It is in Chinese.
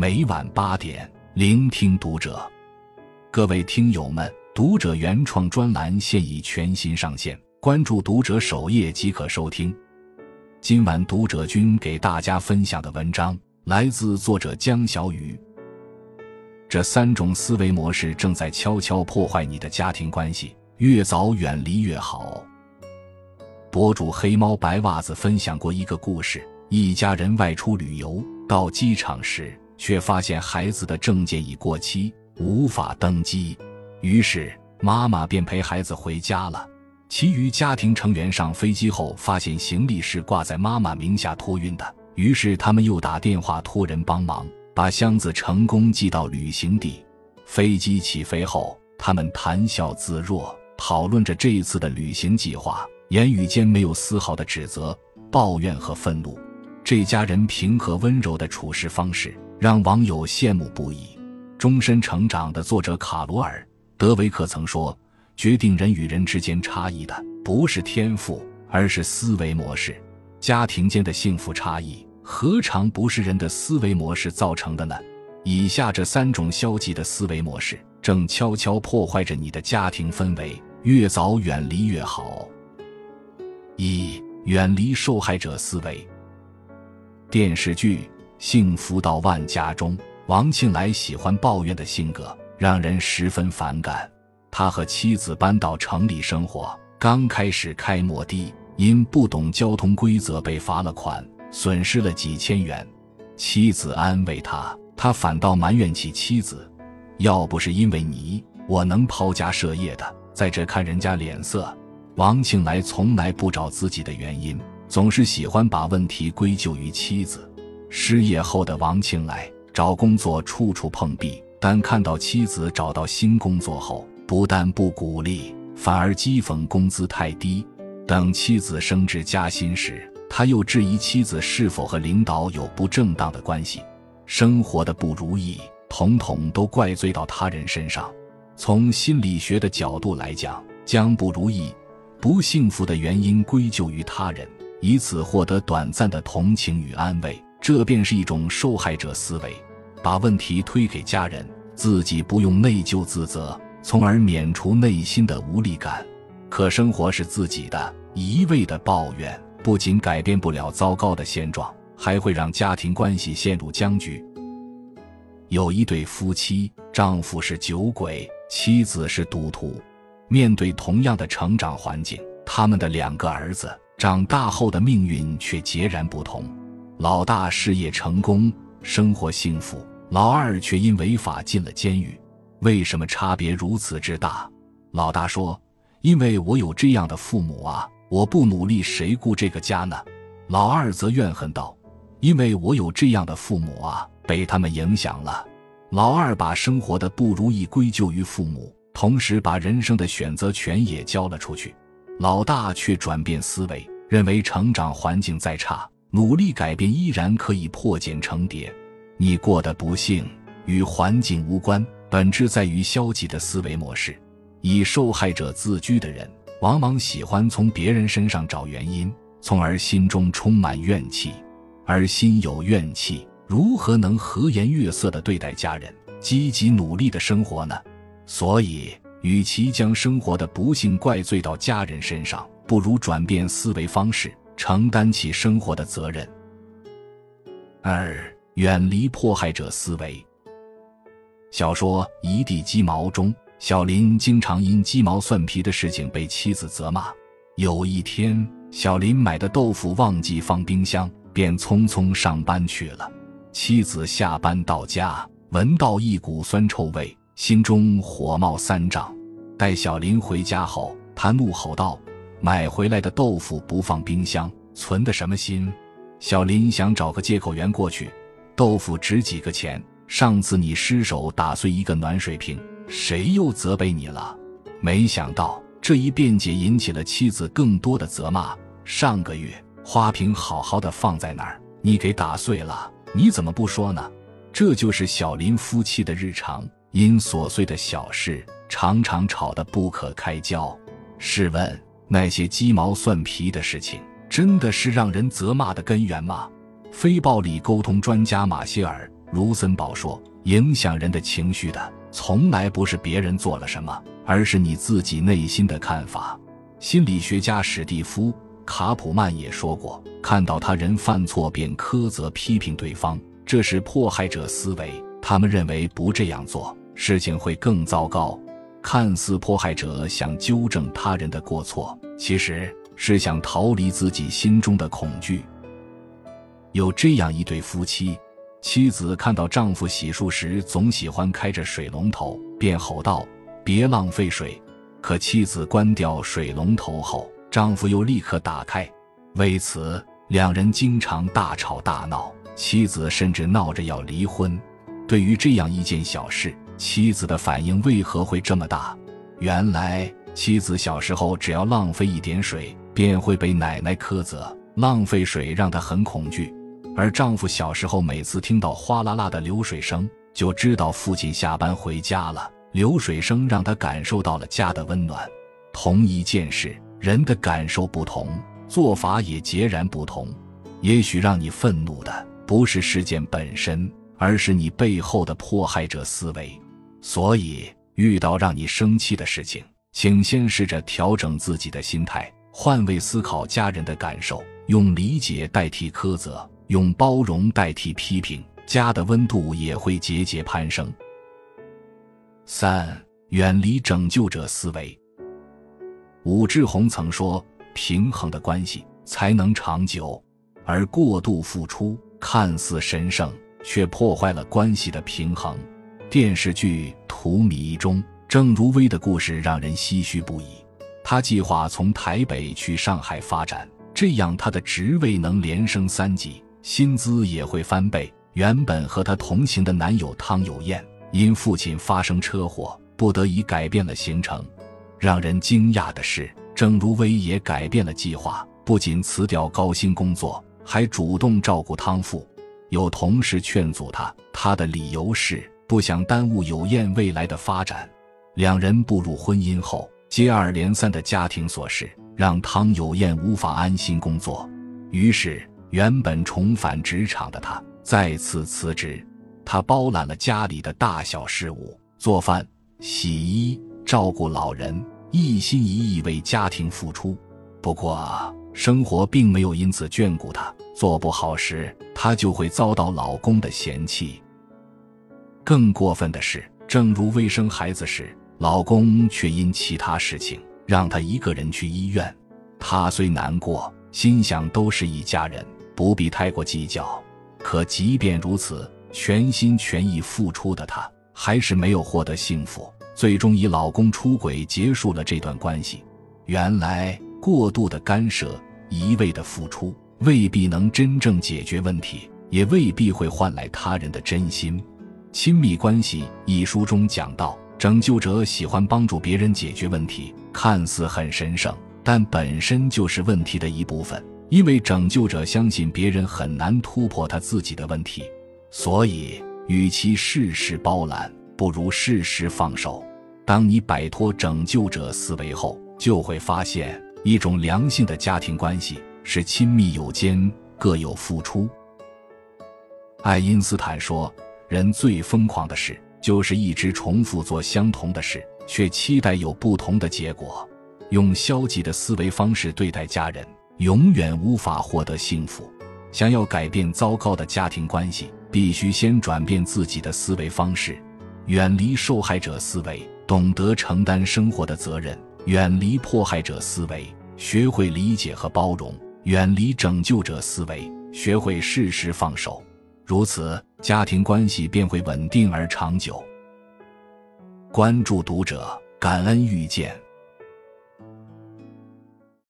每晚八点，聆听读者。各位听友们，读者原创专栏现已全新上线，关注读者首页即可收听。今晚读者君给大家分享的文章来自作者江小雨。这三种思维模式正在悄悄破坏你的家庭关系，越早远离越好。博主黑猫白袜子分享过一个故事：一家人外出旅游，到机场时。却发现孩子的证件已过期，无法登机，于是妈妈便陪孩子回家了。其余家庭成员上飞机后发现行李是挂在妈妈名下托运的，于是他们又打电话托人帮忙，把箱子成功寄到旅行地。飞机起飞后，他们谈笑自若，讨论着这一次的旅行计划，言语间没有丝毫的指责、抱怨和愤怒。这家人平和温柔的处事方式。让网友羡慕不已。终身成长的作者卡罗尔·德维克曾说：“决定人与人之间差异的不是天赋，而是思维模式。家庭间的幸福差异，何尝不是人的思维模式造成的呢？”以下这三种消极的思维模式，正悄悄破坏着你的家庭氛围，越早远离越好。一、远离受害者思维。电视剧。幸福到万家中，王庆来喜欢抱怨的性格让人十分反感。他和妻子搬到城里生活，刚开始开摩的，因不懂交通规则被罚了款，损失了几千元。妻子安慰他，他反倒埋怨起妻子：“要不是因为你，我能抛家舍业的，在这看人家脸色。”王庆来从来不找自己的原因，总是喜欢把问题归咎于妻子。失业后的王庆来找工作处处碰壁，但看到妻子找到新工作后，不但不鼓励，反而讥讽工资太低。等妻子升职加薪时，他又质疑妻子是否和领导有不正当的关系。生活的不如意，统统都怪罪到他人身上。从心理学的角度来讲，将不如意、不幸福的原因归咎于他人，以此获得短暂的同情与安慰。这便是一种受害者思维，把问题推给家人，自己不用内疚自责，从而免除内心的无力感。可生活是自己的，一味的抱怨不仅改变不了糟糕的现状，还会让家庭关系陷入僵局。有一对夫妻，丈夫是酒鬼，妻子是赌徒，面对同样的成长环境，他们的两个儿子长大后的命运却截然不同。老大事业成功，生活幸福；老二却因违法进了监狱。为什么差别如此之大？老大说：“因为我有这样的父母啊，我不努力，谁顾这个家呢？”老二则怨恨道：“因为我有这样的父母啊，被他们影响了。”老二把生活的不如意归咎于父母，同时把人生的选择权也交了出去。老大却转变思维，认为成长环境再差。努力改变依然可以破茧成蝶。你过得不幸与环境无关，本质在于消极的思维模式。以受害者自居的人，往往喜欢从别人身上找原因，从而心中充满怨气。而心有怨气，如何能和颜悦色地对待家人，积极努力地生活呢？所以，与其将生活的不幸怪罪到家人身上，不如转变思维方式。承担起生活的责任。二、远离迫害者思维。小说《一地鸡毛》中，小林经常因鸡毛蒜皮的事情被妻子责骂。有一天，小林买的豆腐忘记放冰箱，便匆匆上班去了。妻子下班到家，闻到一股酸臭味，心中火冒三丈。待小林回家后，他怒吼道。买回来的豆腐不放冰箱，存的什么心？小林想找个借口圆过去。豆腐值几个钱？上次你失手打碎一个暖水瓶，谁又责备你了？没想到这一辩解引起了妻子更多的责骂。上个月花瓶好好的放在那儿，你给打碎了，你怎么不说呢？这就是小林夫妻的日常，因琐碎的小事常常吵得不可开交。试问？那些鸡毛蒜皮的事情，真的是让人责骂的根源吗？非暴力沟通专家马歇尔卢森堡说：“影响人的情绪的，从来不是别人做了什么，而是你自己内心的看法。”心理学家史蒂夫·卡普曼也说过：“看到他人犯错便苛责批评对方，这是迫害者思维。他们认为不这样做，事情会更糟糕。看似迫害者想纠正他人的过错，其实是想逃离自己心中的恐惧。”有这样一对夫妻。妻子看到丈夫洗漱时总喜欢开着水龙头，便吼道：“别浪费水！”可妻子关掉水龙头后，丈夫又立刻打开。为此，两人经常大吵大闹，妻子甚至闹着要离婚。对于这样一件小事，妻子的反应为何会这么大？原来，妻子小时候只要浪费一点水，便会被奶奶苛责，浪费水让她很恐惧。而丈夫小时候每次听到哗啦啦的流水声，就知道父亲下班回家了。流水声让他感受到了家的温暖。同一件事，人的感受不同，做法也截然不同。也许让你愤怒的不是事件本身，而是你背后的迫害者思维。所以，遇到让你生气的事情，请先试着调整自己的心态，换位思考家人的感受，用理解代替苛责。用包容代替批评，家的温度也会节节攀升。三、远离拯救者思维。武志红曾说：“平衡的关系才能长久，而过度付出看似神圣，却破坏了关系的平衡。”电视剧《荼蘼》中，郑如薇的故事让人唏嘘不已。她计划从台北去上海发展，这样她的职位能连升三级。薪资也会翻倍。原本和她同行的男友汤有燕，因父亲发生车祸，不得已改变了行程。让人惊讶的是，郑如薇也改变了计划，不仅辞掉高薪工作，还主动照顾汤父。有同事劝阻她，她的理由是不想耽误有燕未来的发展。两人步入婚姻后，接二连三的家庭琐事让汤有燕无法安心工作，于是。原本重返职场的他再次辞职，他包揽了家里的大小事务，做饭、洗衣、照顾老人，一心一意为家庭付出。不过，生活并没有因此眷顾他，做不好时，他就会遭到老公的嫌弃。更过分的是，正如未生孩子时，老公却因其他事情让她一个人去医院。她虽难过，心想都是一家人。不必太过计较，可即便如此，全心全意付出的她还是没有获得幸福，最终以老公出轨结束了这段关系。原来，过度的干涉、一味的付出，未必能真正解决问题，也未必会换来他人的真心。《亲密关系》一书中讲到，拯救者喜欢帮助别人解决问题，看似很神圣，但本身就是问题的一部分。因为拯救者相信别人很难突破他自己的问题，所以与其事事包揽，不如适时放手。当你摆脱拯救者思维后，就会发现一种良性的家庭关系是亲密有间，各有付出。爱因斯坦说：“人最疯狂的事，就是一直重复做相同的事，却期待有不同的结果。用消极的思维方式对待家人。”永远无法获得幸福。想要改变糟糕的家庭关系，必须先转变自己的思维方式，远离受害者思维，懂得承担生活的责任；远离迫害者思维，学会理解和包容；远离拯救者思维，学会适时放手。如此，家庭关系便会稳定而长久。关注读者，感恩遇见。